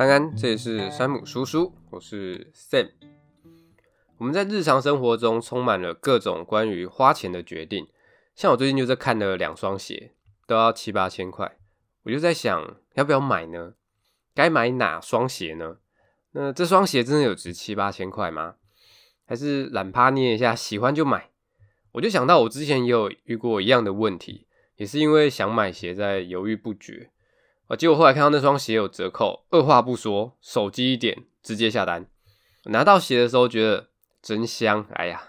安安，这里是山姆叔叔，我是 Sam。我们在日常生活中充满了各种关于花钱的决定，像我最近就在看了两双鞋，都要七八千块，我就在想，要不要买呢？该买哪双鞋呢？那这双鞋真的有值七八千块吗？还是懒趴捏一下，喜欢就买？我就想到我之前也有遇过一样的问题，也是因为想买鞋在犹豫不决。啊！结果后来看到那双鞋有折扣，二话不说，手机一点，直接下单。拿到鞋的时候觉得真香，哎呀！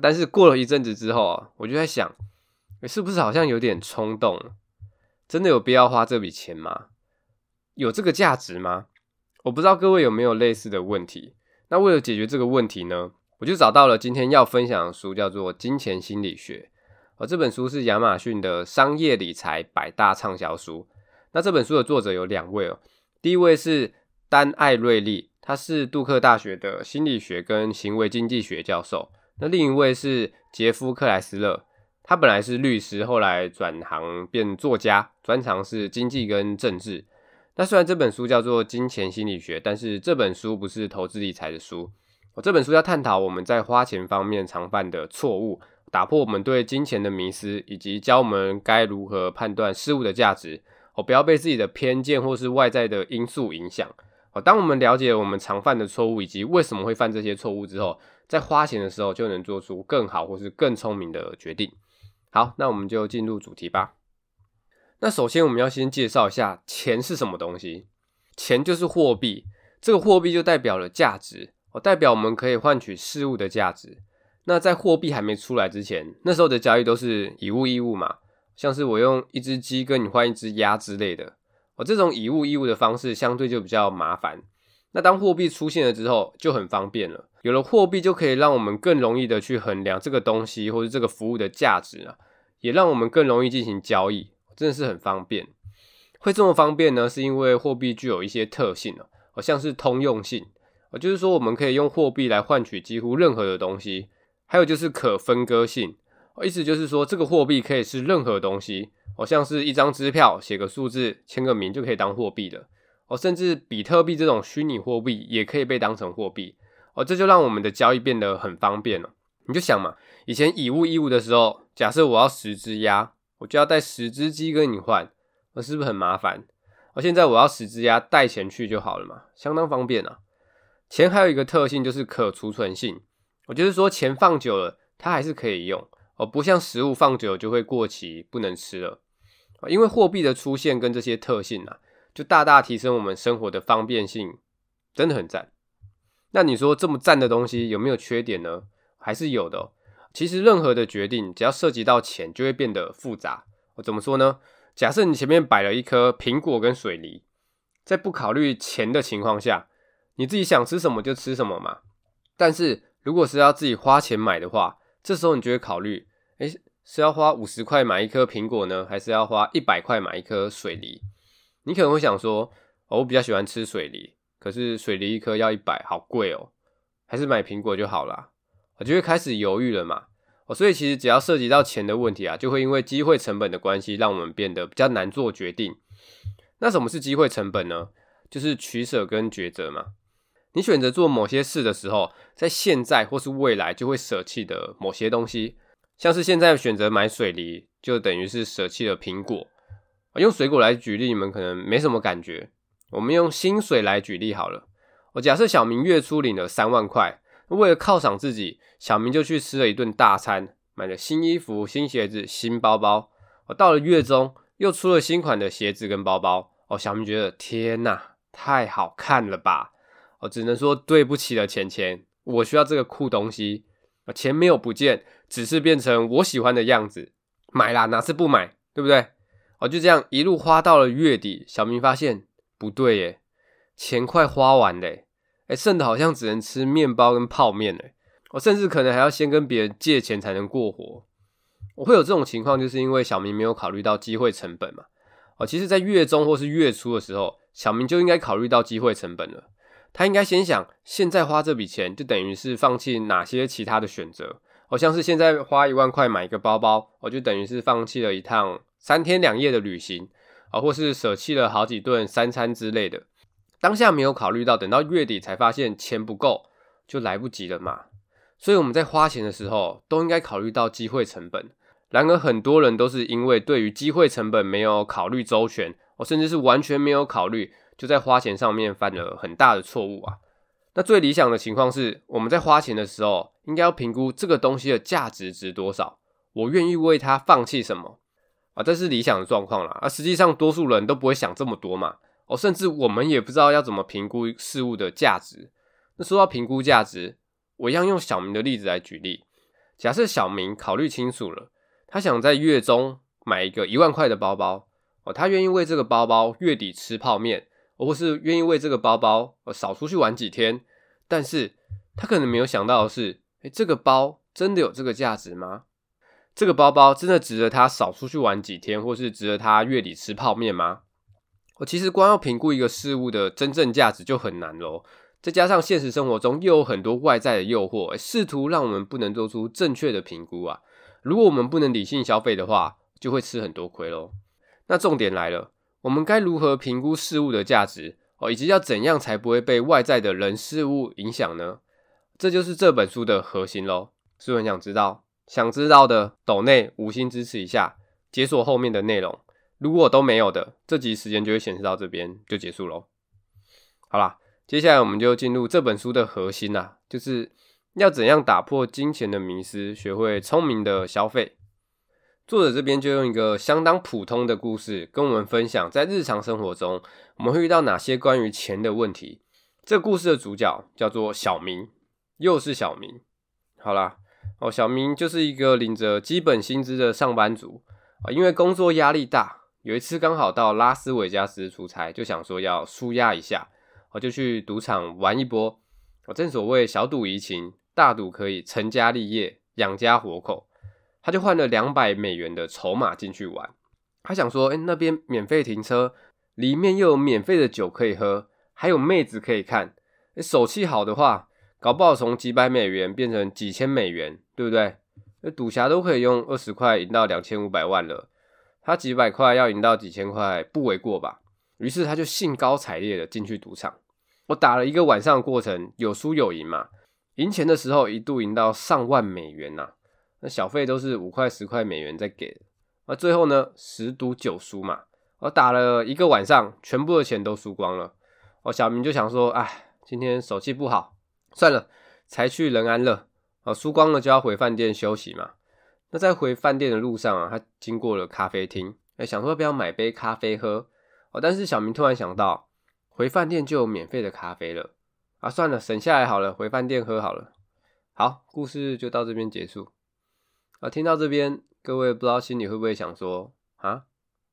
但是过了一阵子之后啊，我就在想，是不是好像有点冲动？真的有必要花这笔钱吗？有这个价值吗？我不知道各位有没有类似的问题。那为了解决这个问题呢，我就找到了今天要分享的书，叫做《金钱心理学》。而这本书是亚马逊的商业理财百大畅销书。那这本书的作者有两位哦，第一位是丹·艾瑞利，他是杜克大学的心理学跟行为经济学教授。那另一位是杰夫·克莱斯勒，他本来是律师，后来转行变作家，专长是经济跟政治。那虽然这本书叫做《金钱心理学》，但是这本书不是投资理财的书。我这本书要探讨我们在花钱方面常犯的错误，打破我们对金钱的迷思，以及教我们该如何判断事物的价值。哦，不要被自己的偏见或是外在的因素影响。哦，当我们了解我们常犯的错误以及为什么会犯这些错误之后，在花钱的时候就能做出更好或是更聪明的决定。好，那我们就进入主题吧。那首先我们要先介绍一下钱是什么东西。钱就是货币，这个货币就代表了价值，哦，代表我们可以换取事物的价值。那在货币还没出来之前，那时候的交易都是以物易物嘛。像是我用一只鸡跟你换一只鸭之类的，我，这种以物易物的方式相对就比较麻烦。那当货币出现了之后，就很方便了。有了货币，就可以让我们更容易的去衡量这个东西或者这个服务的价值啊，也让我们更容易进行交易，真的是很方便。会这么方便呢，是因为货币具有一些特性哦，像是通用性，就是说我们可以用货币来换取几乎任何的东西，还有就是可分割性。意思就是说，这个货币可以是任何东西，哦，像是一张支票，写个数字，签个名就可以当货币的，哦，甚至比特币这种虚拟货币也可以被当成货币，哦，这就让我们的交易变得很方便了。你就想嘛，以前以物易物的时候，假设我要十只鸭，我就要带十只鸡跟你换，那是不是很麻烦？而现在我要十只鸭带钱去就好了嘛，相当方便啊。钱还有一个特性就是可储存性，我就是说钱放久了，它还是可以用。哦，不像食物放久就会过期，不能吃了。因为货币的出现跟这些特性啊，就大大提升我们生活的方便性，真的很赞。那你说这么赞的东西有没有缺点呢？还是有的。其实任何的决定只要涉及到钱，就会变得复杂。我怎么说呢？假设你前面摆了一颗苹果跟水梨，在不考虑钱的情况下，你自己想吃什么就吃什么嘛。但是如果是要自己花钱买的话，这时候你就会考虑，诶，是要花五十块买一颗苹果呢，还是要花一百块买一颗水梨？你可能会想说，哦，我比较喜欢吃水梨，可是水梨一颗要一百，好贵哦，还是买苹果就好啦。我就会开始犹豫了嘛。哦，所以其实只要涉及到钱的问题啊，就会因为机会成本的关系，让我们变得比较难做决定。那什么是机会成本呢？就是取舍跟抉择嘛。你选择做某些事的时候，在现在或是未来就会舍弃的某些东西，像是现在选择买水梨，就等于是舍弃了苹果。用水果来举例，你们可能没什么感觉。我们用薪水来举例好了。我假设小明月初领了三万块，为了犒赏自己，小明就去吃了一顿大餐，买了新衣服、新鞋子、新包包。我到了月中，又出了新款的鞋子跟包包。哦，小明觉得天哪，太好看了吧！只能说对不起了，钱钱，我需要这个酷东西。钱没有不见，只是变成我喜欢的样子。买啦，哪次不买？对不对？哦，就这样一路花到了月底，小明发现不对耶，钱快花完嘞，诶，剩的好像只能吃面包跟泡面嘞。我甚至可能还要先跟别人借钱才能过活。我会有这种情况，就是因为小明没有考虑到机会成本嘛。哦，其实，在月中或是月初的时候，小明就应该考虑到机会成本了。他应该先想，现在花这笔钱就等于是放弃哪些其他的选择。好像是现在花一万块买一个包包，我就等于是放弃了一趟三天两夜的旅行，啊，或是舍弃了好几顿三餐之类的。当下没有考虑到，等到月底才发现钱不够，就来不及了嘛。所以我们在花钱的时候，都应该考虑到机会成本。然而，很多人都是因为对于机会成本没有考虑周全，哦，甚至是完全没有考虑，就在花钱上面犯了很大的错误啊。那最理想的情况是，我们在花钱的时候，应该要评估这个东西的价值值多少，我愿意为它放弃什么啊？这是理想的状况啦。而实际上，多数人都不会想这么多嘛。哦，甚至我们也不知道要怎么评估事物的价值。那说到评估价值，我一样用小明的例子来举例。假设小明考虑清楚了，他想在月中买一个一万块的包包，哦，他愿意为这个包包月底吃泡面。或是愿意为这个包包而少出去玩几天，但是他可能没有想到的是，诶，这个包真的有这个价值吗？这个包包真的值得他少出去玩几天，或是值得他月底吃泡面吗？我其实光要评估一个事物的真正价值就很难咯，再加上现实生活中又有很多外在的诱惑，试图让我们不能做出正确的评估啊。如果我们不能理性消费的话，就会吃很多亏咯。那重点来了。我们该如何评估事物的价值哦，以及要怎样才不会被外在的人事物影响呢？这就是这本书的核心喽。是不是很想知道？想知道的抖内五星支持一下，解锁后面的内容。如果都没有的，这集时间就会显示到这边就结束喽。好啦，接下来我们就进入这本书的核心啦，就是要怎样打破金钱的迷思，学会聪明的消费。作者这边就用一个相当普通的故事跟我们分享，在日常生活中我们会遇到哪些关于钱的问题。这故事的主角叫做小明，又是小明。好啦，哦，小明就是一个领着基本薪资的上班族啊，因为工作压力大，有一次刚好到拉斯维加斯出差，就想说要舒压一下，我就去赌场玩一波。我正所谓小赌怡情，大赌可以成家立业，养家活口。他就换了两百美元的筹码进去玩，他想说，哎，那边免费停车，里面又有免费的酒可以喝，还有妹子可以看，手气好的话，搞不好从几百美元变成几千美元，对不对？那赌侠都可以用二十块赢到两千五百万了，他几百块要赢到几千块，不为过吧？于是他就兴高采烈的进去赌场，我打了一个晚上的过程，有输有赢嘛，赢钱的时候一度赢到上万美元呐、那小费都是五块十块美元在给的，而最后呢，十赌九输嘛，我打了一个晚上，全部的钱都输光了。哦，小明就想说，哎，今天手气不好，算了，才去仁安乐。哦，输光了就要回饭店休息嘛。那在回饭店的路上啊，他经过了咖啡厅，哎，想说不要买杯咖啡喝。哦，但是小明突然想到，回饭店就有免费的咖啡了。啊，算了，省下来好了，回饭店喝好了。好，故事就到这边结束。啊，听到这边，各位不知道心里会不会想说啊，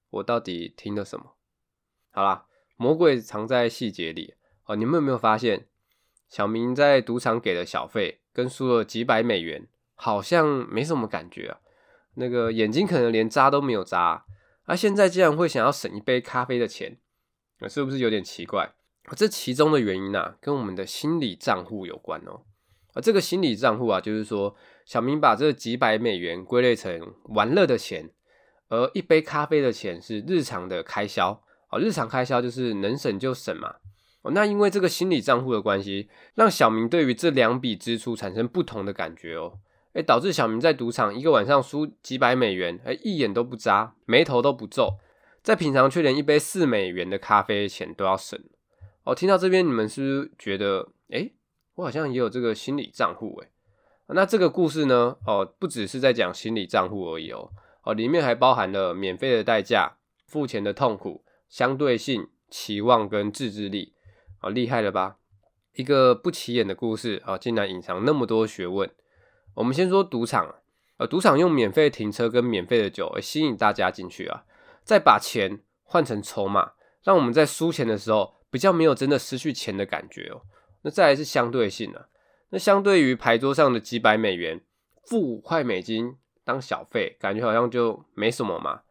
我到底听了什么？好啦，魔鬼藏在细节里。哦，你们有没有发现，小明在赌场给的小费跟输了几百美元，好像没什么感觉啊？那个眼睛可能连眨都没有眨，而现在竟然会想要省一杯咖啡的钱，是不是有点奇怪？这其中的原因啊，跟我们的心理账户有关哦。而这个心理账户啊，就是说，小明把这几百美元归类成玩乐的钱，而一杯咖啡的钱是日常的开销。哦，日常开销就是能省就省嘛。哦，那因为这个心理账户的关系，让小明对于这两笔支出产生不同的感觉哦。哎，导致小明在赌场一个晚上输几百美元，哎，一眼都不眨，眉头都不皱，在平常却连一杯四美元的咖啡钱都要省。哦，听到这边，你们是不是觉得，哎？我好像也有这个心理账户诶，那这个故事呢？哦，不只是在讲心理账户而已哦，哦，里面还包含了免费的代价、付钱的痛苦、相对性、期望跟自制力，哦，厉害了吧？一个不起眼的故事啊，竟然隐藏那么多学问。我们先说赌场，呃，赌场用免费停车跟免费的酒，吸引大家进去啊，再把钱换成筹码，让我们在输钱的时候比较没有真的失去钱的感觉哦。那再来是相对性啊，那相对于牌桌上的几百美元，付五块美金当小费，感觉好像就没什么嘛。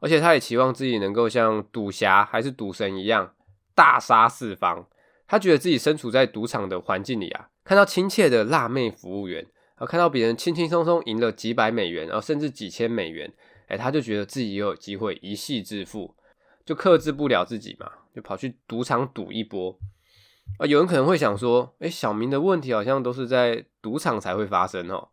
而且他也期望自己能够像赌侠还是赌神一样大杀四方。他觉得自己身处在赌场的环境里啊，看到亲切的辣妹服务员，然后看到别人轻轻松松赢了几百美元，然后甚至几千美元，哎，他就觉得自己也有机会一夕致富。就克制不了自己嘛，就跑去赌场赌一波。啊，有人可能会想说，哎，小明的问题好像都是在赌场才会发生哦，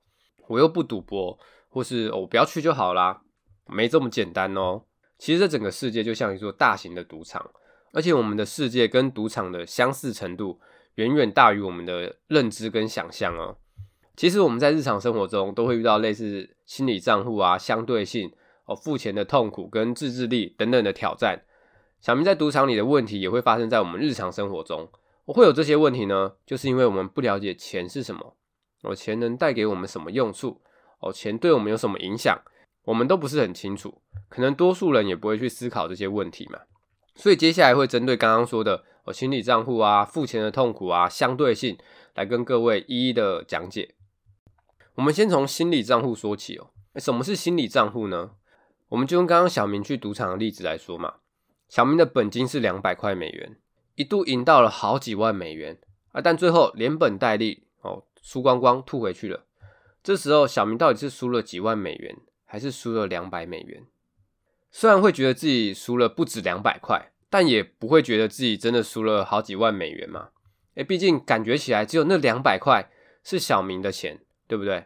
我又不赌博，或是我不要去就好啦，没这么简单哦。其实这整个世界就像一座大型的赌场，而且我们的世界跟赌场的相似程度远远大于我们的认知跟想象哦。其实我们在日常生活中都会遇到类似心理账户啊、相对性哦、付钱的痛苦跟自制力等等的挑战。小明在赌场里的问题也会发生在我们日常生活中。我会有这些问题呢，就是因为我们不了解钱是什么，哦，钱能带给我们什么用处，哦，钱对我们有什么影响，我们都不是很清楚，可能多数人也不会去思考这些问题嘛。所以接下来会针对刚刚说的哦，心理账户啊、付钱的痛苦啊、相对性，来跟各位一一的讲解。我们先从心理账户说起哦，什么是心理账户呢？我们就用刚刚小明去赌场的例子来说嘛，小明的本金是两百块美元。一度赢到了好几万美元啊，但最后连本带利哦，输光光吐回去了。这时候小明到底是输了几万美元，还是输了两百美元？虽然会觉得自己输了不止两百块，但也不会觉得自己真的输了好几万美元嘛。诶，毕竟感觉起来只有那两百块是小明的钱，对不对？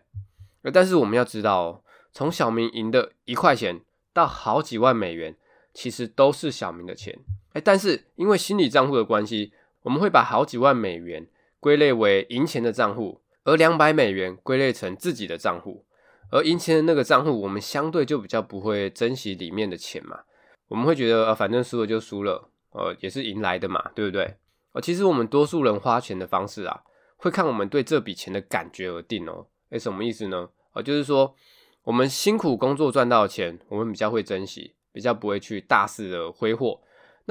但是我们要知道哦，从小明赢的一块钱到好几万美元，其实都是小明的钱。哎，但是因为心理账户的关系，我们会把好几万美元归类为赢钱的账户，而两百美元归类成自己的账户。而赢钱的那个账户，我们相对就比较不会珍惜里面的钱嘛。我们会觉得，呃，反正输了就输了，呃，也是赢来的嘛，对不对？呃，其实我们多数人花钱的方式啊，会看我们对这笔钱的感觉而定哦。哎，什么意思呢？呃，就是说，我们辛苦工作赚到的钱，我们比较会珍惜，比较不会去大肆的挥霍。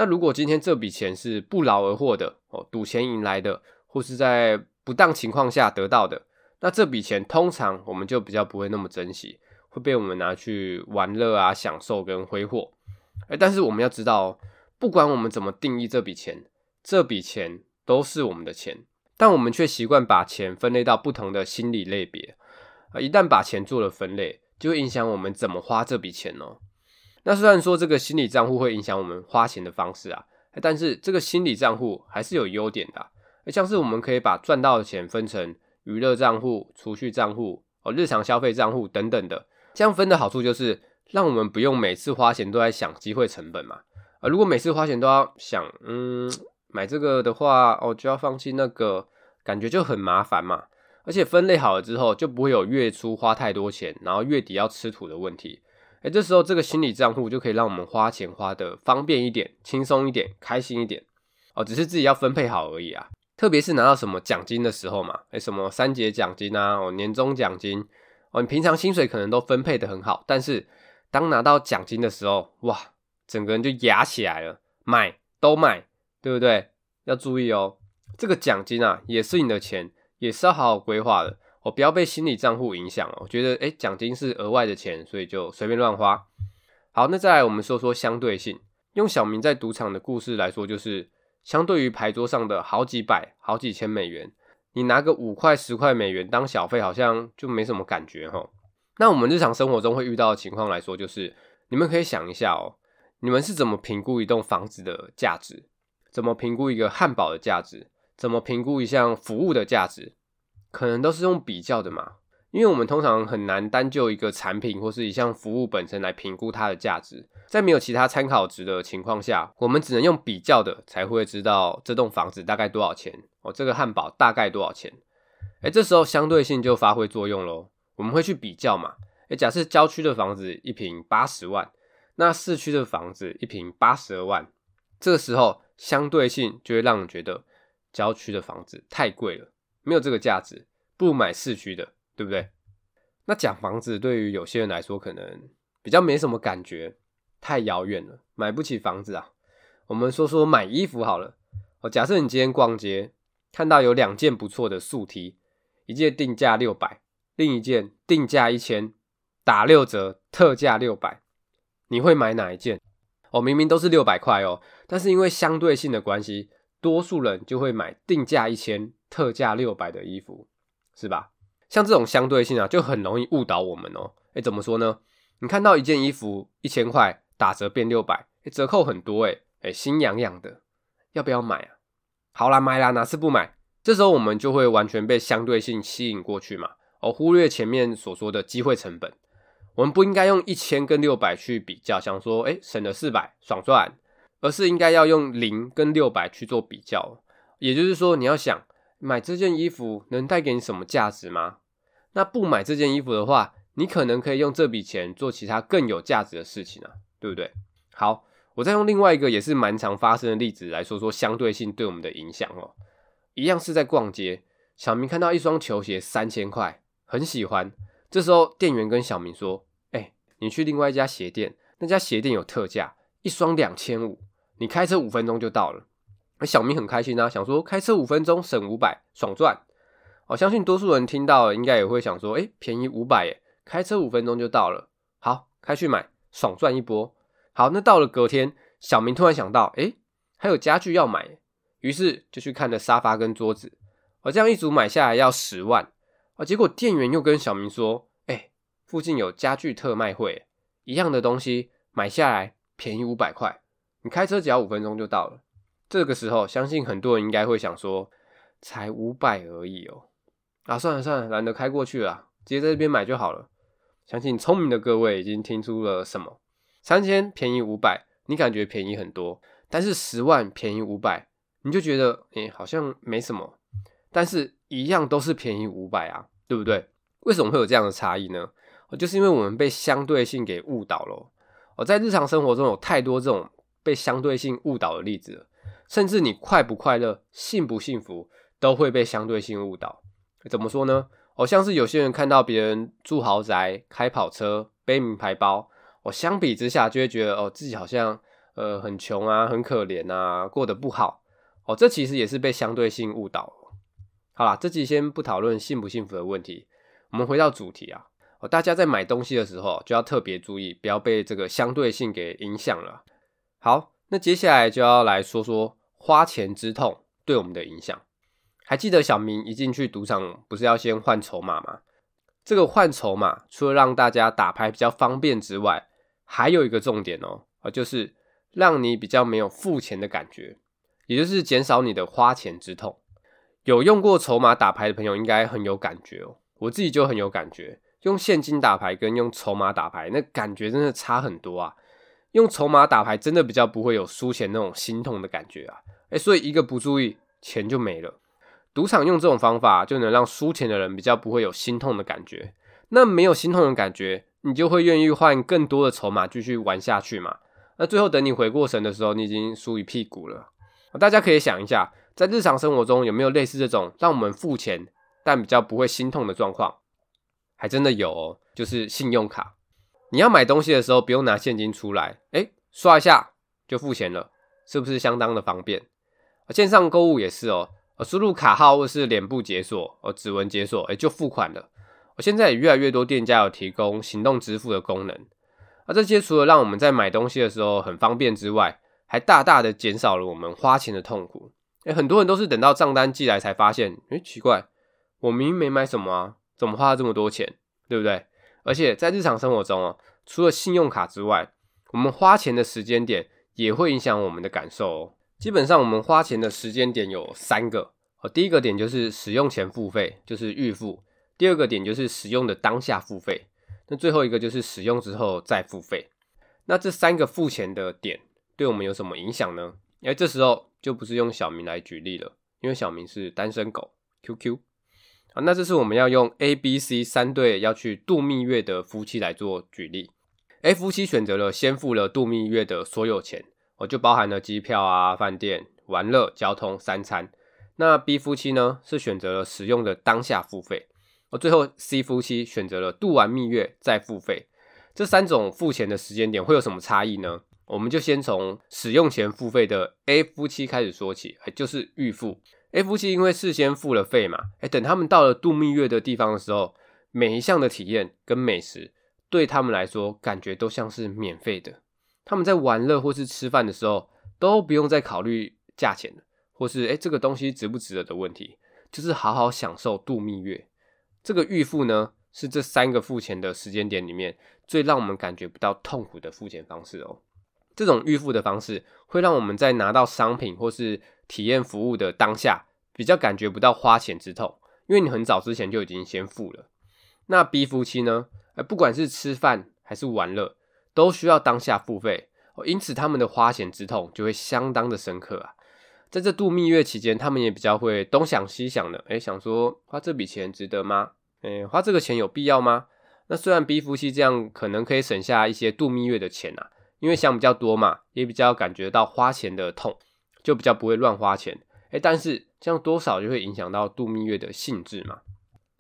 那如果今天这笔钱是不劳而获的哦，赌钱赢来的，或是在不当情况下得到的，那这笔钱通常我们就比较不会那么珍惜，会被我们拿去玩乐啊、享受跟挥霍。哎，但是我们要知道，不管我们怎么定义这笔钱，这笔钱都是我们的钱，但我们却习惯把钱分类到不同的心理类别啊。一旦把钱做了分类，就会影响我们怎么花这笔钱哦。那虽然说这个心理账户会影响我们花钱的方式啊，但是这个心理账户还是有优点的，像是我们可以把赚到的钱分成娱乐账户、储蓄账户、哦日常消费账户等等的，这样分的好处就是让我们不用每次花钱都在想机会成本嘛，啊如果每次花钱都要想，嗯买这个的话，哦就要放弃那个，感觉就很麻烦嘛，而且分类好了之后就不会有月初花太多钱，然后月底要吃土的问题。哎，这时候这个心理账户就可以让我们花钱花的方便一点、轻松一点、开心一点哦。只是自己要分配好而已啊。特别是拿到什么奖金的时候嘛，哎，什么三节奖金啊，哦，年终奖金哦，你平常薪水可能都分配的很好，但是当拿到奖金的时候，哇，整个人就压起来了，买都买，对不对？要注意哦，这个奖金啊，也是你的钱，也是要好好规划的。哦，不要被心理账户影响哦。我觉得，诶，奖金是额外的钱，所以就随便乱花。好，那再来我们说说相对性。用小明在赌场的故事来说，就是相对于牌桌上的好几百、好几千美元，你拿个五块、十块美元当小费，好像就没什么感觉齁。那我们日常生活中会遇到的情况来说，就是你们可以想一下哦，你们是怎么评估一栋房子的价值？怎么评估一个汉堡的价值？怎么评估一项服务的价值？可能都是用比较的嘛，因为我们通常很难单就一个产品或是一项服务本身来评估它的价值，在没有其他参考值的情况下，我们只能用比较的才会知道这栋房子大概多少钱哦，这个汉堡大概多少钱？哎，这时候相对性就发挥作用喽，我们会去比较嘛，哎，假设郊区的房子一平八十万，那市区的房子一平八十二万，这个时候相对性就会让人觉得郊区的房子太贵了。没有这个价值，不如买市区的，对不对？那讲房子对于有些人来说，可能比较没什么感觉，太遥远了，买不起房子啊。我们说说买衣服好了。哦，假设你今天逛街，看到有两件不错的素 T，一件定价六百，另一件定价一千，打六折，特价六百，你会买哪一件？哦，明明都是六百块哦，但是因为相对性的关系，多数人就会买定价一千。特价六百的衣服，是吧？像这种相对性啊，就很容易误导我们哦。诶，怎么说呢？你看到一件衣服一千块打折变六百，欸，折扣很多诶，诶，心痒痒的，要不要买啊？好啦，买啦，哪次不买？这时候我们就会完全被相对性吸引过去嘛，而忽略前面所说的机会成本。我们不应该用一千跟六百去比较，想说，诶，省了四百，爽赚，而是应该要用零跟六百去做比较。也就是说，你要想买这件衣服能带给你什么价值吗？那不买这件衣服的话，你可能可以用这笔钱做其他更有价值的事情啊，对不对？好，我再用另外一个也是蛮常发生的例子来说说相对性对我们的影响哦。一样是在逛街，小明看到一双球鞋三千块，很喜欢。这时候店员跟小明说：“哎，你去另外一家鞋店，那家鞋店有特价，一双两千五，你开车五分钟就到了。”而小明很开心啊，想说开车五分钟省五百，爽赚。我相信多数人听到应该也会想说，诶，便宜五百耶，开车五分钟就到了，好，开去买，爽赚一波。好，那到了隔天，小明突然想到，诶，还有家具要买，于是就去看了沙发跟桌子。我这样一组买下来要十万，啊，结果店员又跟小明说，诶，附近有家具特卖会，一样的东西买下来便宜五百块，你开车只要五分钟就到了。这个时候，相信很多人应该会想说，才五百而已哦，啊，算了算了，懒得开过去了，直接在这边买就好了。相信聪明的各位已经听出了什么？三千便宜五百，你感觉便宜很多，但是十万便宜五百，你就觉得，诶，好像没什么。但是一样都是便宜五百啊，对不对？为什么会有这样的差异呢？就是因为我们被相对性给误导了。我在日常生活中有太多这种被相对性误导的例子了。甚至你快不快乐、幸不幸福，都会被相对性误导。怎么说呢？哦，像是有些人看到别人住豪宅、开跑车、背名牌包，我相比之下就会觉得哦，自己好像呃很穷啊、很可怜啊，过得不好。哦，这其实也是被相对性误导。好啦，这集先不讨论幸不幸福的问题，我们回到主题啊。哦，大家在买东西的时候就要特别注意，不要被这个相对性给影响了。好，那接下来就要来说说。花钱之痛对我们的影响，还记得小明一进去赌场不是要先换筹码吗？这个换筹码除了让大家打牌比较方便之外，还有一个重点哦，啊，就是让你比较没有付钱的感觉，也就是减少你的花钱之痛。有用过筹码打牌的朋友应该很有感觉哦，我自己就很有感觉，用现金打牌跟用筹码打牌，那感觉真的差很多啊。用筹码打牌真的比较不会有输钱那种心痛的感觉啊，诶，所以一个不注意，钱就没了。赌场用这种方法就能让输钱的人比较不会有心痛的感觉。那没有心痛的感觉，你就会愿意换更多的筹码继续玩下去嘛。那最后等你回过神的时候，你已经输一屁股了。大家可以想一下，在日常生活中有没有类似这种让我们付钱但比较不会心痛的状况？还真的有哦，就是信用卡。你要买东西的时候，不用拿现金出来，诶，刷一下就付钱了，是不是相当的方便？线上购物也是哦，输入卡号或是脸部解锁，哦，指纹解锁，诶，就付款了。现在也越来越多店家有提供行动支付的功能，而这些除了让我们在买东西的时候很方便之外，还大大的减少了我们花钱的痛苦。诶，很多人都是等到账单寄来才发现，诶，奇怪，我明明没买什么啊，怎么花了这么多钱，对不对？而且在日常生活中哦，除了信用卡之外，我们花钱的时间点也会影响我们的感受哦。基本上我们花钱的时间点有三个哦。第一个点就是使用前付费，就是预付；第二个点就是使用的当下付费；那最后一个就是使用之后再付费。那这三个付钱的点对我们有什么影响呢？哎，这时候就不是用小明来举例了，因为小明是单身狗，QQ。啊，那这是我们要用 A、B、C 三对要去度蜜月的夫妻来做举例。A 夫妻选择了先付了度蜜月的所有钱，哦，就包含了机票啊、饭店、玩乐、交通三餐。那 B 夫妻呢，是选择了使用的当下付费。哦，最后 C 夫妻选择了度完蜜月再付费。这三种付钱的时间点会有什么差异呢？我们就先从使用前付费的 A 夫妻开始说起，就是预付。A 夫妻因为事先付了费嘛，哎，等他们到了度蜜月的地方的时候，每一项的体验跟美食对他们来说感觉都像是免费的。他们在玩乐或是吃饭的时候都不用再考虑价钱，或是哎这个东西值不值得的问题，就是好好享受度蜜月。这个预付呢，是这三个付钱的时间点里面最让我们感觉不到痛苦的付钱方式哦。这种预付的方式会让我们在拿到商品或是体验服务的当下，比较感觉不到花钱之痛，因为你很早之前就已经先付了。那 B 夫妻呢？不管是吃饭还是玩乐，都需要当下付费，因此他们的花钱之痛就会相当的深刻啊。在这度蜜月期间，他们也比较会东想西想的，诶，想说花这笔钱值得吗？诶，花这个钱有必要吗？那虽然 B 夫妻这样可能可以省下一些度蜜月的钱啊，因为想比较多嘛，也比较感觉到花钱的痛，就比较不会乱花钱。诶，但是这样多少就会影响到度蜜月的兴致嘛。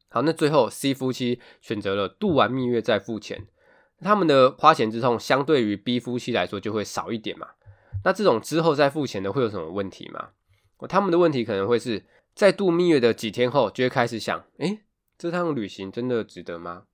好，那最后 C 夫妻选择了度完蜜月再付钱，他们的花钱之痛相对于 B 夫妻来说就会少一点嘛。那这种之后再付钱的会有什么问题吗？他们的问题可能会是在度蜜月的几天后就会开始想，诶，这趟旅行真的值得吗？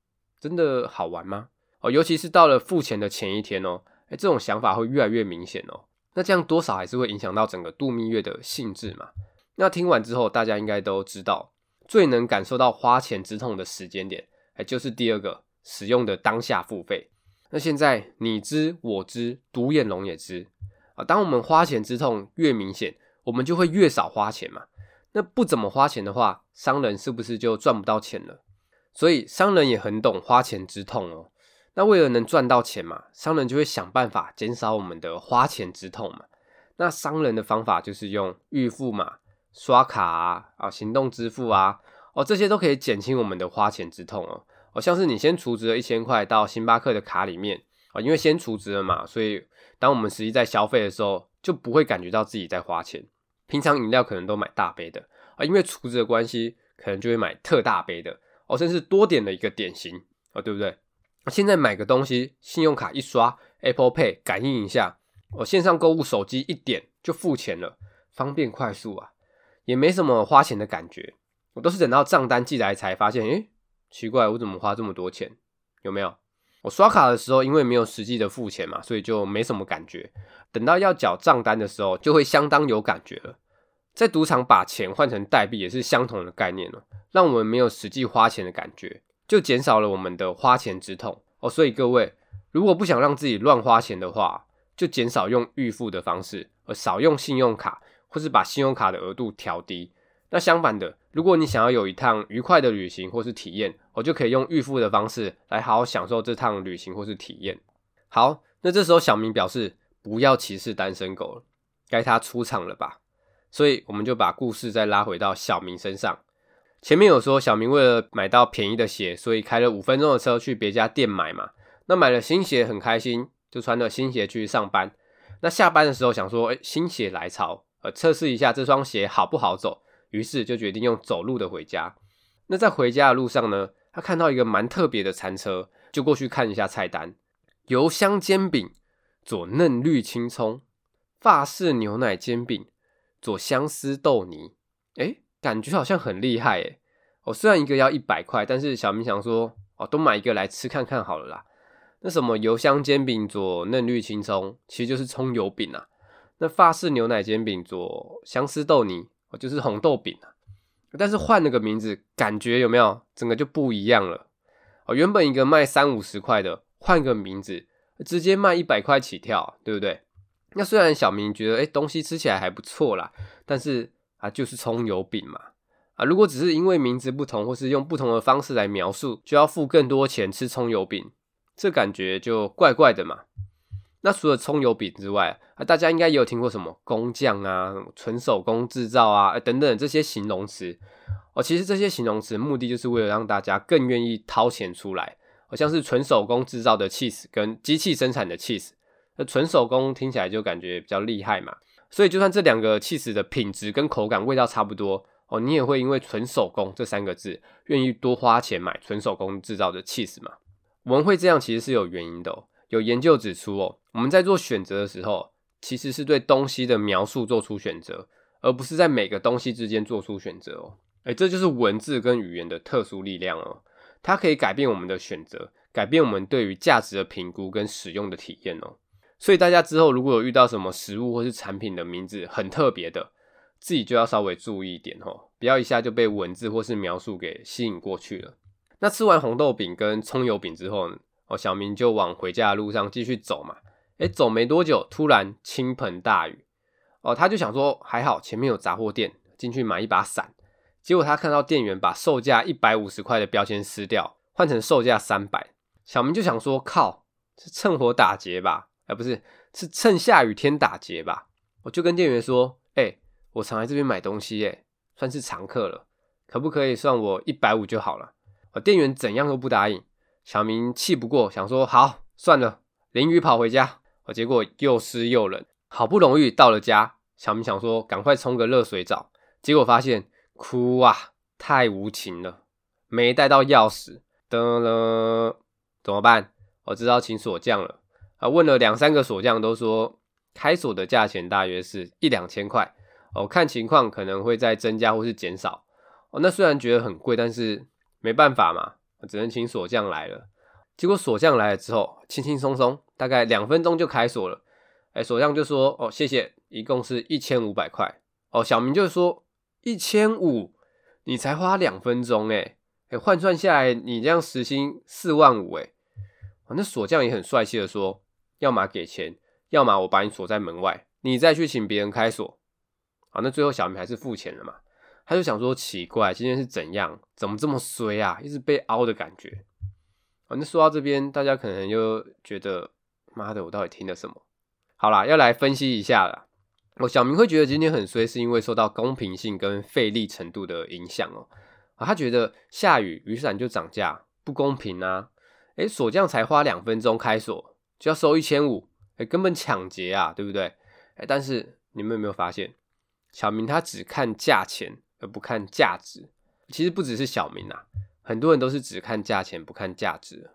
真的好玩吗？哦，尤其是到了付钱的前一天哦，诶，这种想法会越来越明显哦。那这样多少还是会影响到整个度蜜月的性质嘛。那听完之后，大家应该都知道，最能感受到花钱之痛的时间点，诶，就是第二个使用的当下付费。那现在你知我知，独眼龙也知啊。当我们花钱之痛越明显，我们就会越少花钱嘛。那不怎么花钱的话，商人是不是就赚不到钱了？所以商人也很懂花钱之痛哦。那为了能赚到钱嘛，商人就会想办法减少我们的花钱之痛嘛。那商人的方法就是用预付嘛、刷卡啊、啊行动支付啊，哦这些都可以减轻我们的花钱之痛哦。哦像是你先储值了一千块到星巴克的卡里面啊，因为先储值了嘛，所以当我们实际在消费的时候，就不会感觉到自己在花钱。平常饮料可能都买大杯的啊，因为储值的关系，可能就会买特大杯的。哦，甚至多点了一个点心哦，对不对？现在买个东西，信用卡一刷，Apple Pay 感应一下，我，线上购物手机一点就付钱了，方便快速啊，也没什么花钱的感觉。我都是等到账单寄来才发现，诶，奇怪，我怎么花这么多钱？有没有？我刷卡的时候，因为没有实际的付钱嘛，所以就没什么感觉。等到要缴账单的时候，就会相当有感觉了。在赌场把钱换成代币也是相同的概念哦。让我们没有实际花钱的感觉，就减少了我们的花钱之痛哦。所以各位，如果不想让自己乱花钱的话，就减少用预付的方式，而少用信用卡，或是把信用卡的额度调低。那相反的，如果你想要有一趟愉快的旅行或是体验，我就可以用预付的方式来好好享受这趟旅行或是体验。好，那这时候小明表示不要歧视单身狗了，该他出场了吧？所以我们就把故事再拉回到小明身上。前面有说小明为了买到便宜的鞋，所以开了五分钟的车去别家店买嘛。那买了新鞋很开心，就穿着新鞋去上班。那下班的时候想说，哎，心血来潮，呃，测试一下这双鞋好不好走，于是就决定用走路的回家。那在回家的路上呢，他看到一个蛮特别的餐车，就过去看一下菜单：油香煎饼佐嫩绿青葱，法式牛奶煎饼佐香丝豆泥。诶感觉好像很厉害诶，哦，虽然一个要一百块，但是小明想说，哦，都买一个来吃看看好了啦。那什么油香煎饼佐嫩绿青葱，其实就是葱油饼啊。那法式牛奶煎饼佐香丝豆泥，哦，就是红豆饼啊。但是换了个名字，感觉有没有整个就不一样了？哦，原本一个卖三五十块的，换个名字，直接卖一百块起跳，对不对？那虽然小明觉得，诶，东西吃起来还不错啦，但是。啊，就是葱油饼嘛！啊，如果只是因为名字不同，或是用不同的方式来描述，就要付更多钱吃葱油饼，这感觉就怪怪的嘛。那除了葱油饼之外，啊，大家应该也有听过什么工匠啊、纯手工制造啊，等等这些形容词。哦，其实这些形容词目的就是为了让大家更愿意掏钱出来。好像是纯手工制造的 cheese 跟机器生产的 cheese，，那纯手工听起来就感觉比较厉害嘛。所以，就算这两个 cheese 的品质跟口感、味道差不多哦，你也会因为“纯手工”这三个字，愿意多花钱买纯手工制造的 cheese 嘛？我们会这样，其实是有原因的哦。有研究指出哦，我们在做选择的时候，其实是对东西的描述做出选择，而不是在每个东西之间做出选择哦。诶，这就是文字跟语言的特殊力量哦，它可以改变我们的选择，改变我们对于价值的评估跟使用的体验哦。所以大家之后如果有遇到什么食物或是产品的名字很特别的，自己就要稍微注意一点哦，不要一下就被文字或是描述给吸引过去了。那吃完红豆饼跟葱油饼之后呢，哦，小明就往回家的路上继续走嘛。哎，走没多久，突然倾盆大雨。哦，他就想说还好前面有杂货店，进去买一把伞。结果他看到店员把售价一百五十块的标签撕掉，换成售价三百。小明就想说靠，是趁火打劫吧？哎，不是，是趁下雨天打劫吧？我就跟店员说，哎，我常来这边买东西，哎，算是常客了，可不可以算我一百五就好了？我，店员怎样都不答应。小明气不过，想说好算了，淋雨跑回家。我，结果又湿又冷，好不容易到了家，小明想说赶快冲个热水澡，结果发现。哭啊！太无情了，没带到钥匙，噔了，怎么办？我知道请锁匠了问了两三个锁匠，都说开锁的价钱大约是一两千块哦，看情况可能会再增加或是减少哦。那虽然觉得很贵，但是没办法嘛，只能请锁匠来了。结果锁匠来了之后，轻轻松松，大概两分钟就开锁了。哎，锁匠就说：“哦，谢谢，一共是一千五百块。”哦，小明就说。一千五，你才花两分钟哎，哎，换算下来，你这样时薪四万五哎，哦那锁匠也很帅气的说，要么给钱，要么我把你锁在门外，你再去请别人开锁。好，那最后小明还是付钱了嘛，他就想说奇怪，今天是怎样，怎么这么衰啊，一直被凹的感觉。好，那说到这边，大家可能又觉得，妈的，我到底听了什么？好啦，要来分析一下啦。我小明会觉得今天很衰，是因为受到公平性跟费力程度的影响哦。他觉得下雨雨伞就涨价，不公平啊！诶，锁匠才花两分钟开锁就要收一千五，诶，根本抢劫啊，对不对？诶，但是你们有没有发现，小明他只看价钱而不看价值？其实不只是小明啊，很多人都是只看价钱不看价值。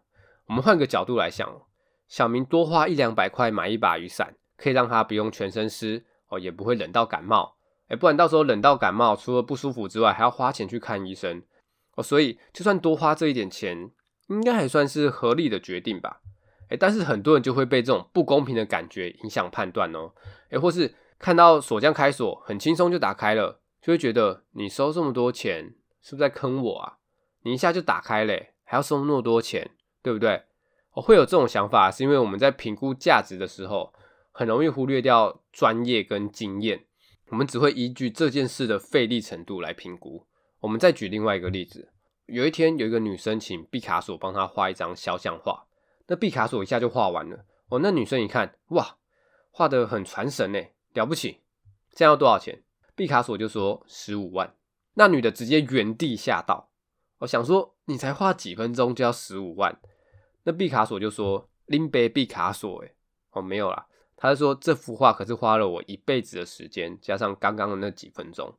我们换个角度来想，小明多花一两百块买一把雨伞，可以让他不用全身湿。哦，也不会冷到感冒，哎，不然到时候冷到感冒，除了不舒服之外，还要花钱去看医生。哦，所以就算多花这一点钱，应该还算是合理的决定吧。哎，但是很多人就会被这种不公平的感觉影响判断哦。哎，或是看到锁匠开锁很轻松就打开了，就会觉得你收这么多钱是不是在坑我啊？你一下就打开嘞，还要收那么多钱，对不对？哦，会有这种想法，是因为我们在评估价值的时候。很容易忽略掉专业跟经验，我们只会依据这件事的费力程度来评估。我们再举另外一个例子，有一天有一个女生请毕卡索帮她画一张肖像画，那毕卡索一下就画完了。哦，那女生一看，哇，画得很传神呢，了不起，这样要多少钱？毕卡索就说十五万。那女的直接原地吓到，我想说你才画几分钟就要十五万？那毕卡索就说林北毕卡索，哎，哦，没有啦。他就说：“这幅画可是花了我一辈子的时间，加上刚刚的那几分钟。”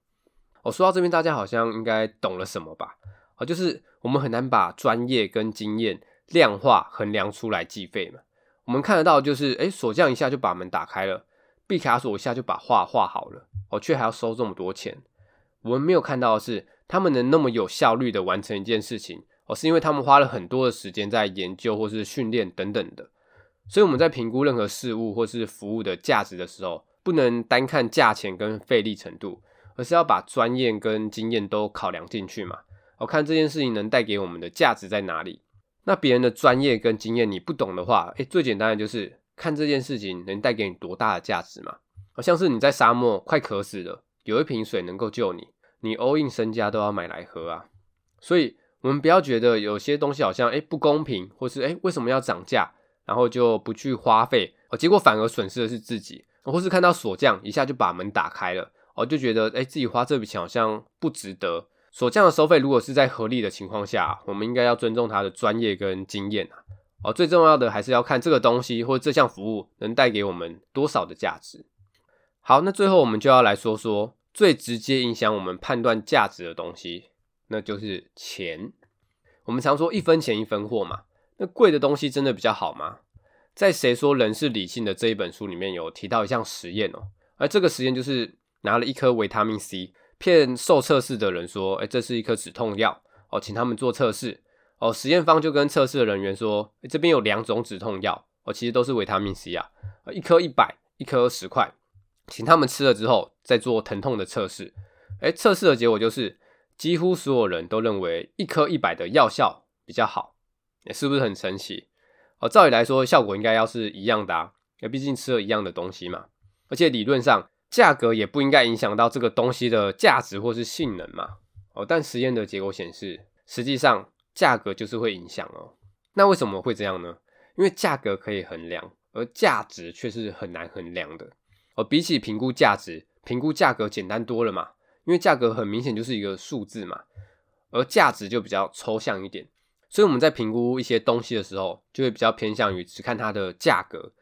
我说到这边，大家好像应该懂了什么吧？啊，就是我们很难把专业跟经验量化衡量出来计费嘛。我们看得到就是，哎，锁匠一下就把门打开了，毕卡索一下就把画画好了，哦，却还要收这么多钱。我们没有看到的是，他们能那么有效率的完成一件事情，哦，是因为他们花了很多的时间在研究或是训练等等的。所以我们在评估任何事物或是服务的价值的时候，不能单看价钱跟费力程度，而是要把专业跟经验都考量进去嘛。我看这件事情能带给我们的价值在哪里？那别人的专业跟经验你不懂的话，诶，最简单的就是看这件事情能带给你多大的价值嘛。好像是你在沙漠快渴死了，有一瓶水能够救你，你 all in 身家都要买来喝啊。所以我们不要觉得有些东西好像诶不公平，或是诶为什么要涨价？然后就不去花费哦，结果反而损失的是自己，或是看到锁匠一下就把门打开了，哦，就觉得哎，自己花这笔钱好像不值得。锁匠的收费如果是在合理的情况下，我们应该要尊重他的专业跟经验啊。哦，最重要的还是要看这个东西或这项服务能带给我们多少的价值。好，那最后我们就要来说说最直接影响我们判断价值的东西，那就是钱。我们常说一分钱一分货嘛。那贵的东西真的比较好吗？在《谁说人是理性的》这一本书里面有提到一项实验哦，而这个实验就是拿了一颗维他命 C，骗受测试的人说，哎，这是一颗止痛药哦，请他们做测试哦。实验方就跟测试的人员说，这边有两种止痛药哦，其实都是维他命 C 啊，一颗一百，一颗十块，请他们吃了之后再做疼痛的测试。哎，测试的结果就是，几乎所有人都认为一颗一百的药效比较好。是不是很神奇？哦，照理来说，效果应该要是一样的啊。毕竟吃了一样的东西嘛。而且理论上，价格也不应该影响到这个东西的价值或是性能嘛。哦，但实验的结果显示，实际上价格就是会影响哦。那为什么会这样呢？因为价格可以衡量，而价值却是很难衡量的。哦，比起评估价值，评估价格简单多了嘛。因为价格很明显就是一个数字嘛，而价值就比较抽象一点。所以我们在评估一些东西的时候，就会比较偏向于只看它的价格。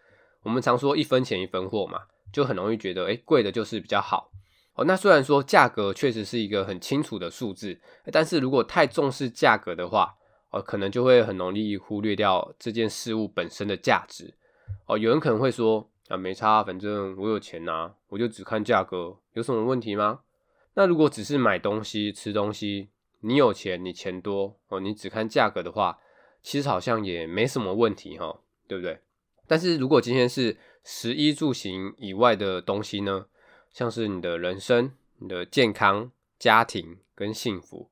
我们常说一分钱一分货嘛，就很容易觉得，诶，贵的就是比较好。哦，那虽然说价格确实是一个很清楚的数字，但是如果太重视价格的话，哦，可能就会很容易忽略掉这件事物本身的价值。哦，有人可能会说，啊，没差，反正我有钱呐，我就只看价格，有什么问题吗？那如果只是买东西、吃东西，你有钱，你钱多哦，你只看价格的话，其实好像也没什么问题哈，对不对？但是如果今天是食衣住行以外的东西呢？像是你的人生、你的健康、家庭跟幸福，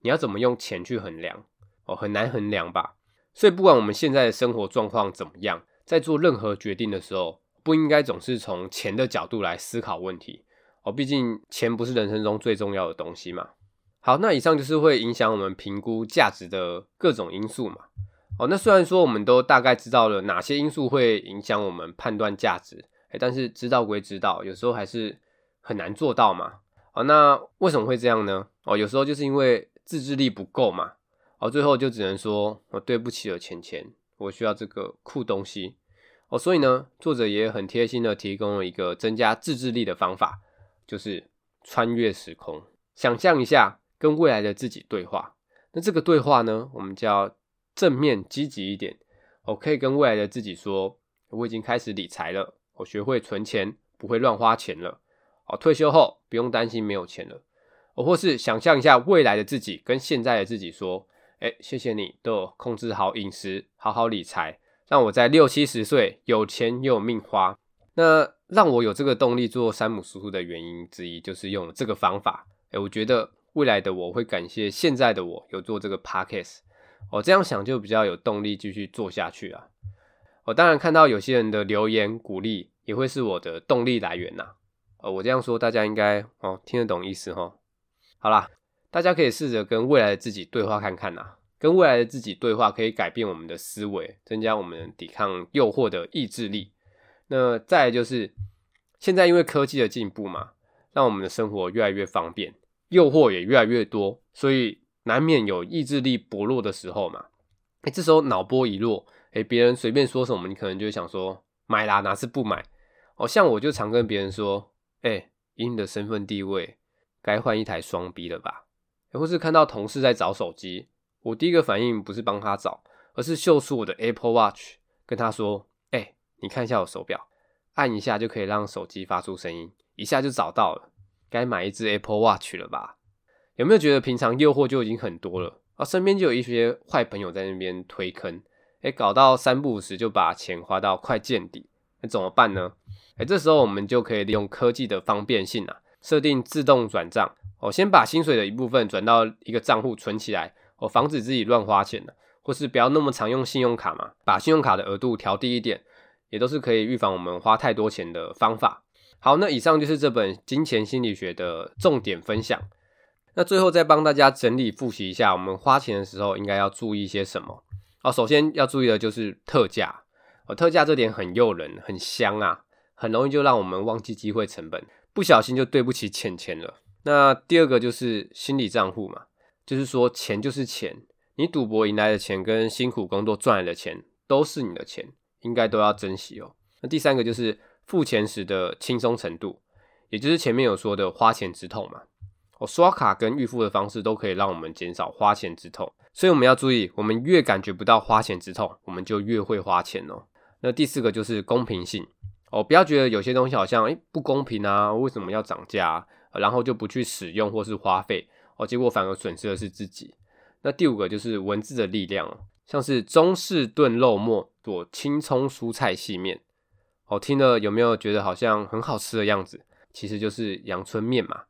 你要怎么用钱去衡量？哦，很难衡量吧。所以不管我们现在的生活状况怎么样，在做任何决定的时候，不应该总是从钱的角度来思考问题哦。毕竟钱不是人生中最重要的东西嘛。好，那以上就是会影响我们评估价值的各种因素嘛。哦，那虽然说我们都大概知道了哪些因素会影响我们判断价值。哎，但是知道归知道，有时候还是很难做到嘛。哦，那为什么会这样呢？哦，有时候就是因为自制力不够嘛。哦，最后就只能说，哦，对不起了，钱钱，我需要这个酷东西。哦，所以呢，作者也很贴心的提供了一个增加自制力的方法，就是穿越时空，想象一下跟未来的自己对话。那这个对话呢，我们叫正面积极一点。我可以跟未来的自己说，我已经开始理财了。我学会存钱，不会乱花钱了。哦，退休后不用担心没有钱了。哦，或是想象一下未来的自己跟现在的自己说：“哎，谢谢你都有控制好饮食，好好理财，让我在六七十岁有钱又有命花。”那让我有这个动力做山姆叔叔的原因之一，就是用了这个方法。哎，我觉得未来的我会感谢现在的我有做这个 podcast。哦，这样想就比较有动力继续做下去啊。我当然看到有些人的留言鼓励，也会是我的动力来源呐。呃，我这样说，大家应该哦听得懂意思齁。好啦，大家可以试着跟未来的自己对话看看呐。跟未来的自己对话可以改变我们的思维，增加我们抵抗诱惑的意志力。那再来就是，现在因为科技的进步嘛，让我们的生活越来越方便，诱惑也越来越多，所以难免有意志力薄弱的时候嘛。哎，这时候脑波一弱。诶，别人随便说什么，你可能就会想说买啦，哪次不买？哦，像我就常跟别人说，诶，以你的身份地位，该换一台双 B 了吧？或是看到同事在找手机，我第一个反应不是帮他找，而是秀出我的 Apple Watch，跟他说，诶，你看一下我手表，按一下就可以让手机发出声音，一下就找到了，该买一只 Apple Watch 了吧？有没有觉得平常诱惑就已经很多了？啊，身边就有一些坏朋友在那边推坑。哎，搞到三不五时就把钱花到快见底，那怎么办呢？哎，这时候我们就可以利用科技的方便性啊，设定自动转账哦，先把薪水的一部分转到一个账户存起来，哦，防止自己乱花钱，或是不要那么常用信用卡嘛，把信用卡的额度调低一点，也都是可以预防我们花太多钱的方法。好，那以上就是这本《金钱心理学》的重点分享。那最后再帮大家整理复习一下，我们花钱的时候应该要注意些什么。哦，首先要注意的就是特价哦，特价这点很诱人，很香啊，很容易就让我们忘记机会成本，不小心就对不起钱钱了。那第二个就是心理账户嘛，就是说钱就是钱，你赌博赢来的钱跟辛苦工作赚来的钱都是你的钱，应该都要珍惜哦。那第三个就是付钱时的轻松程度，也就是前面有说的花钱之痛嘛。我刷卡跟预付的方式都可以让我们减少花钱之痛，所以我们要注意，我们越感觉不到花钱之痛，我们就越会花钱哦。那第四个就是公平性哦，不要觉得有些东西好像诶不公平啊，为什么要涨价，然后就不去使用或是花费哦，结果反而损失的是自己。那第五个就是文字的力量，像是中式炖肉末佐青葱蔬菜细面，哦，听了有没有觉得好像很好吃的样子？其实就是阳春面嘛。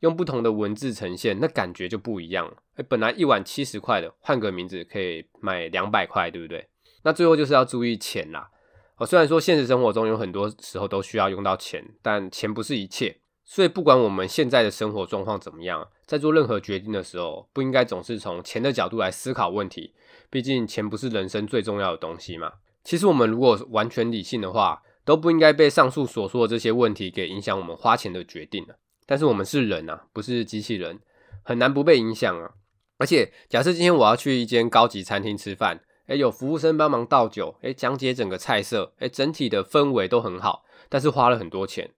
用不同的文字呈现，那感觉就不一样了。哎，本来一碗七十块的，换个名字可以卖两百块，对不对？那最后就是要注意钱啦。哦，虽然说现实生活中有很多时候都需要用到钱，但钱不是一切。所以不管我们现在的生活状况怎么样，在做任何决定的时候，不应该总是从钱的角度来思考问题。毕竟钱不是人生最重要的东西嘛。其实我们如果完全理性的话，都不应该被上述所说的这些问题给影响我们花钱的决定了。但是我们是人啊，不是机器人，很难不被影响啊。而且假设今天我要去一间高级餐厅吃饭。诶，有服务生帮忙倒酒，诶，讲解整个菜色，诶，整体的氛围都很好，但是花了很多钱，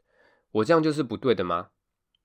我这样就是不对的吗？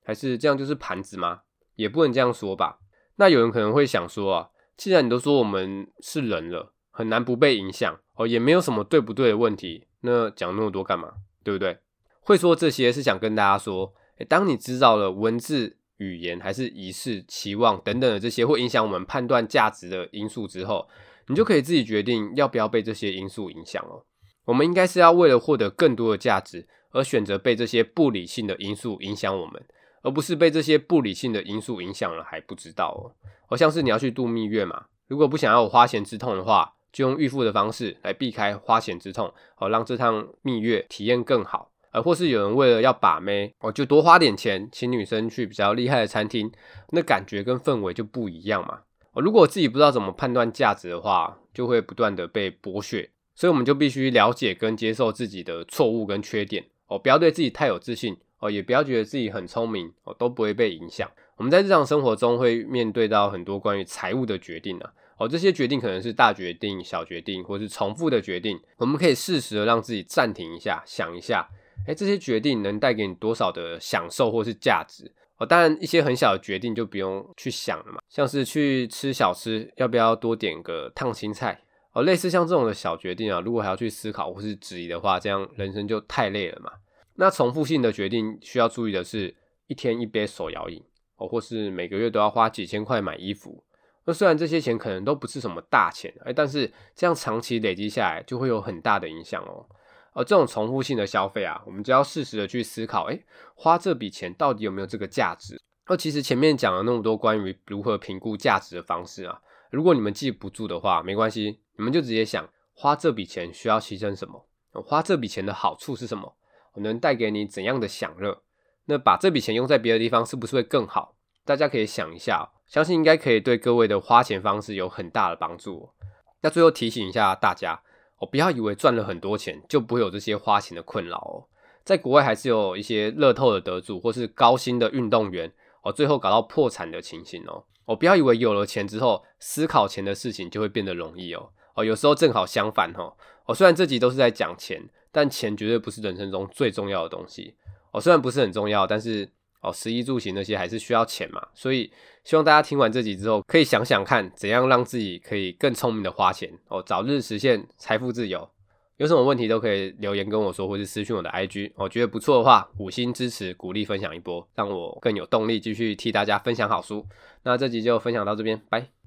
还是这样就是盘子吗？也不能这样说吧。那有人可能会想说啊，既然你都说我们是人了，很难不被影响哦，也没有什么对不对的问题，那讲那么多干嘛？对不对？会说这些是想跟大家说，当你知道了文字、语言还是仪式、期望等等的这些会影响我们判断价值的因素之后。你就可以自己决定要不要被这些因素影响哦。我们应该是要为了获得更多的价值而选择被这些不理性的因素影响我们，而不是被这些不理性的因素影响了还不知道哦。好像是你要去度蜜月嘛，如果不想要有花钱之痛的话，就用预付的方式来避开花钱之痛，好让这趟蜜月体验更好。而或是有人为了要把妹，哦，就多花点钱请女生去比较厉害的餐厅，那感觉跟氛围就不一样嘛。如果自己不知道怎么判断价值的话，就会不断的被剥削，所以我们就必须了解跟接受自己的错误跟缺点哦，不要对自己太有自信哦，也不要觉得自己很聪明哦，都不会被影响。我们在日常生活中会面对到很多关于财务的决定啊，哦，这些决定可能是大决定、小决定，或是重复的决定，我们可以适时的让自己暂停一下，想一下，诶，这些决定能带给你多少的享受或是价值。哦，当然，一些很小的决定就不用去想了嘛，像是去吃小吃，要不要多点个烫青菜？哦，类似像这种的小决定啊，如果还要去思考或是质疑的话，这样人生就太累了嘛。那重复性的决定需要注意的是，一天一杯手摇饮，哦，或是每个月都要花几千块买衣服。那虽然这些钱可能都不是什么大钱，哎，但是这样长期累积下来，就会有很大的影响哦。而这种重复性的消费啊，我们就要适时的去思考，诶，花这笔钱到底有没有这个价值？那其实前面讲了那么多关于如何评估价值的方式啊，如果你们记不住的话，没关系，你们就直接想，花这笔钱需要牺牲什么？花这笔钱的好处是什么？我能带给你怎样的享乐？那把这笔钱用在别的地方，是不是会更好？大家可以想一下，相信应该可以对各位的花钱方式有很大的帮助。那最后提醒一下大家。我不要以为赚了很多钱就不会有这些花钱的困扰哦，在国外还是有一些乐透的得主或是高薪的运动员哦，最后搞到破产的情形哦。我不要以为有了钱之后思考钱的事情就会变得容易哦。哦，有时候正好相反哦。哦，虽然这集都是在讲钱，但钱绝对不是人生中最重要的东西哦。虽然不是很重要，但是。哦，食衣住行那些还是需要钱嘛，所以希望大家听完这集之后，可以想想看，怎样让自己可以更聪明的花钱哦，早日实现财富自由。有什么问题都可以留言跟我说，或是私讯我的 IG。我觉得不错的话，五星支持，鼓励分享一波，让我更有动力继续替大家分享好书。那这集就分享到这边，拜。